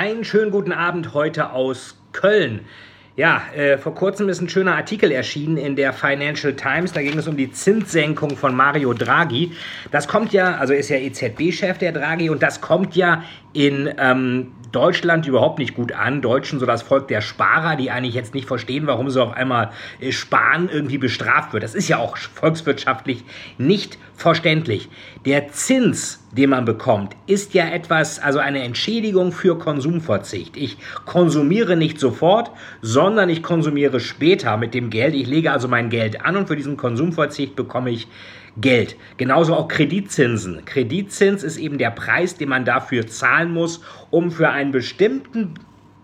Einen schönen guten Abend heute aus Köln. Ja, äh, vor kurzem ist ein schöner Artikel erschienen in der Financial Times. Da ging es um die Zinssenkung von Mario Draghi. Das kommt ja, also ist ja EZB-Chef der Draghi und das kommt ja in ähm, Deutschland überhaupt nicht gut an. Deutschen, so das Volk der Sparer, die eigentlich jetzt nicht verstehen, warum so auf einmal äh, Sparen irgendwie bestraft wird. Das ist ja auch volkswirtschaftlich nicht verständlich. Der Zins, den man bekommt, ist ja etwas, also eine Entschädigung für Konsumverzicht. Ich konsumiere nicht sofort, sondern ich konsumiere später mit dem Geld. Ich lege also mein Geld an und für diesen Konsumverzicht bekomme ich Geld. Genauso auch Kreditzinsen. Kreditzins ist eben der Preis, den man dafür zahlen muss, um für einen bestimmten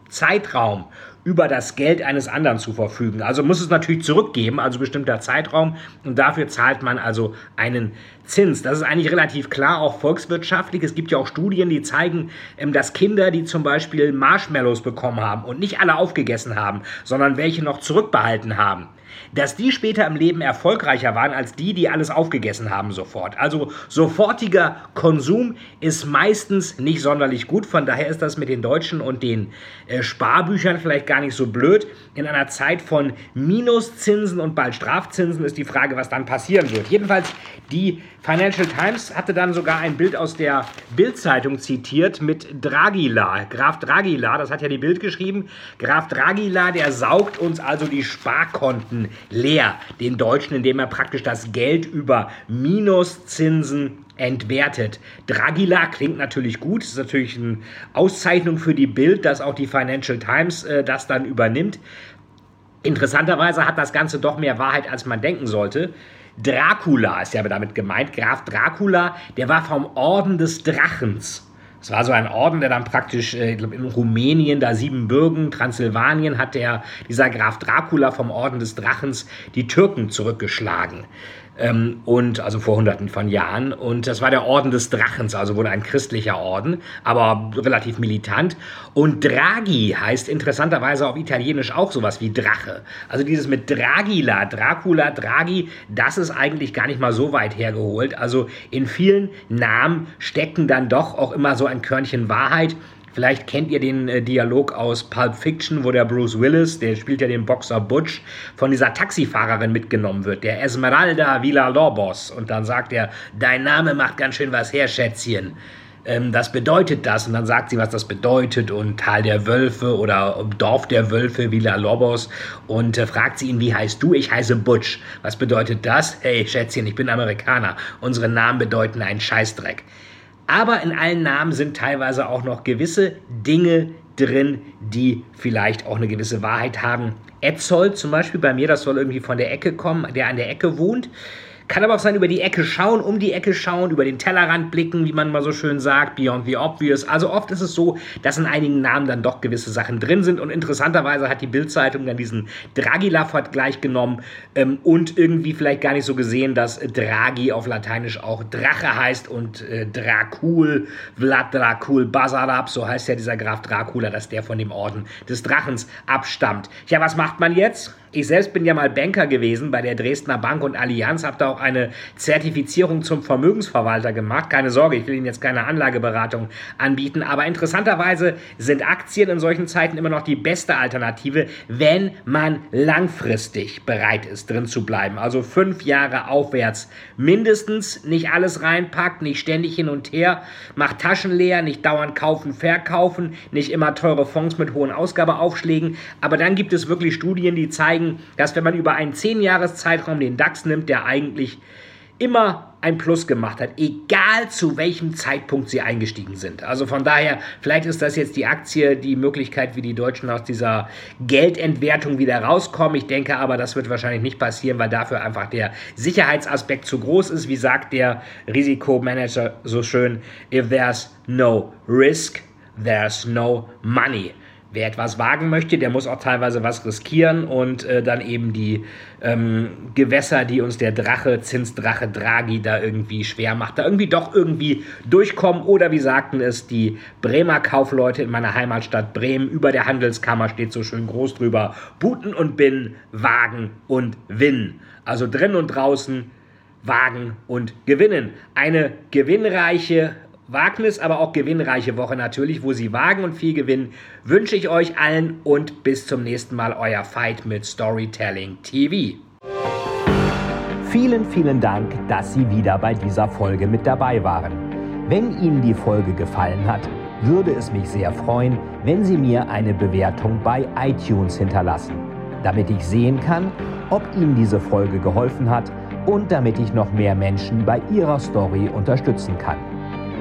Zeitraum über das Geld eines anderen zu verfügen. Also muss es natürlich zurückgeben, also bestimmter Zeitraum. Und dafür zahlt man also einen Zins. Das ist eigentlich relativ klar, auch volkswirtschaftlich. Es gibt ja auch Studien, die zeigen, ähm, dass Kinder, die zum Beispiel Marshmallows bekommen haben und nicht alle aufgegessen haben, sondern welche noch zurückbehalten haben, dass die später im Leben erfolgreicher waren als die, die alles aufgegessen haben sofort. Also sofortiger Konsum ist meistens nicht sonderlich gut. Von daher ist das mit den Deutschen und den äh, Sparbüchern vielleicht gar nicht so blöd. In einer Zeit von Minuszinsen und bald Strafzinsen ist die Frage, was dann passieren wird. Jedenfalls die Financial Times hatte dann sogar ein Bild aus der Bild-Zeitung zitiert mit Dragila, Graf Dragila, das hat ja die Bild geschrieben. Graf Dragila, der saugt uns also die Sparkonten leer, den Deutschen, indem er praktisch das Geld über Minuszinsen entwertet. Dragila klingt natürlich gut, ist natürlich eine Auszeichnung für die Bild, dass auch die Financial Times äh, das dann übernimmt. Interessanterweise hat das Ganze doch mehr Wahrheit, als man denken sollte. Dracula ist ja damit gemeint. Graf Dracula, der war vom Orden des Drachens. Es war so ein Orden, der dann praktisch, äh, ich glaube, in Rumänien, da Siebenbürgen, Transsilvanien, hat der, dieser Graf Dracula vom Orden des Drachens die Türken zurückgeschlagen. Ähm, und also vor hunderten von Jahren. Und das war der Orden des Drachens, also wohl ein christlicher Orden, aber relativ militant. Und Draghi heißt interessanterweise auf Italienisch auch sowas wie Drache. Also dieses mit Dragila, Dracula, Draghi, das ist eigentlich gar nicht mal so weit hergeholt. Also in vielen Namen stecken dann doch auch immer so ein Körnchen Wahrheit. Vielleicht kennt ihr den äh, Dialog aus Pulp Fiction, wo der Bruce Willis, der spielt ja den Boxer Butch, von dieser Taxifahrerin mitgenommen wird, der Esmeralda Villalobos. Und dann sagt er, dein Name macht ganz schön was her, Schätzchen. Ähm, das bedeutet das. Und dann sagt sie, was das bedeutet und Tal der Wölfe oder Dorf der Wölfe, Villalobos. Und äh, fragt sie ihn, wie heißt du? Ich heiße Butch. Was bedeutet das? Hey, Schätzchen, ich bin Amerikaner. Unsere Namen bedeuten einen Scheißdreck. Aber in allen Namen sind teilweise auch noch gewisse Dinge drin, die vielleicht auch eine gewisse Wahrheit haben. Etzold zum Beispiel bei mir, das soll irgendwie von der Ecke kommen, der an der Ecke wohnt. Kann aber auch sein, über die Ecke schauen, um die Ecke schauen, über den Tellerrand blicken, wie man mal so schön sagt, beyond the obvious. Also oft ist es so, dass in einigen Namen dann doch gewisse Sachen drin sind. Und interessanterweise hat die Bildzeitung dann diesen Dragila-Vergleich genommen ähm, und irgendwie vielleicht gar nicht so gesehen, dass Draghi auf Lateinisch auch Drache heißt und äh, Dracul, Vlad Dracul Basarab, so heißt ja dieser Graf Dracula, dass der von dem Orden des Drachens abstammt. Ja, was macht man jetzt? Ich selbst bin ja mal Banker gewesen bei der Dresdner Bank und Allianz, habe da auch eine Zertifizierung zum Vermögensverwalter gemacht. Keine Sorge, ich will Ihnen jetzt keine Anlageberatung anbieten, aber interessanterweise sind Aktien in solchen Zeiten immer noch die beste Alternative, wenn man langfristig bereit ist, drin zu bleiben. Also fünf Jahre aufwärts mindestens, nicht alles reinpackt, nicht ständig hin und her, macht Taschen leer, nicht dauernd kaufen, verkaufen, nicht immer teure Fonds mit hohen Ausgabeaufschlägen. Aber dann gibt es wirklich Studien, die zeigen, zeigen, dass wenn man über einen 10-Jahres-Zeitraum den DAX nimmt, der eigentlich immer ein Plus gemacht hat, egal zu welchem Zeitpunkt sie eingestiegen sind. Also von daher, vielleicht ist das jetzt die Aktie, die Möglichkeit, wie die Deutschen aus dieser Geldentwertung wieder rauskommen. Ich denke aber, das wird wahrscheinlich nicht passieren, weil dafür einfach der Sicherheitsaspekt zu groß ist. Wie sagt der Risikomanager so schön, if there's no risk, there's no money. Wer etwas wagen möchte, der muss auch teilweise was riskieren und äh, dann eben die ähm, Gewässer, die uns der Drache, Zinsdrache Draghi da irgendwie schwer macht, da irgendwie doch irgendwie durchkommen. Oder wie sagten es die Bremer Kaufleute in meiner Heimatstadt Bremen, über der Handelskammer steht so schön groß drüber, Buten und Binnen, Wagen und Winn. Also drin und draußen wagen und gewinnen. Eine gewinnreiche Wagnis, aber auch gewinnreiche Woche natürlich, wo Sie wagen und viel gewinnen, wünsche ich euch allen und bis zum nächsten Mal euer Fight mit Storytelling TV. Vielen, vielen Dank, dass Sie wieder bei dieser Folge mit dabei waren. Wenn Ihnen die Folge gefallen hat, würde es mich sehr freuen, wenn Sie mir eine Bewertung bei iTunes hinterlassen, damit ich sehen kann, ob Ihnen diese Folge geholfen hat und damit ich noch mehr Menschen bei ihrer Story unterstützen kann.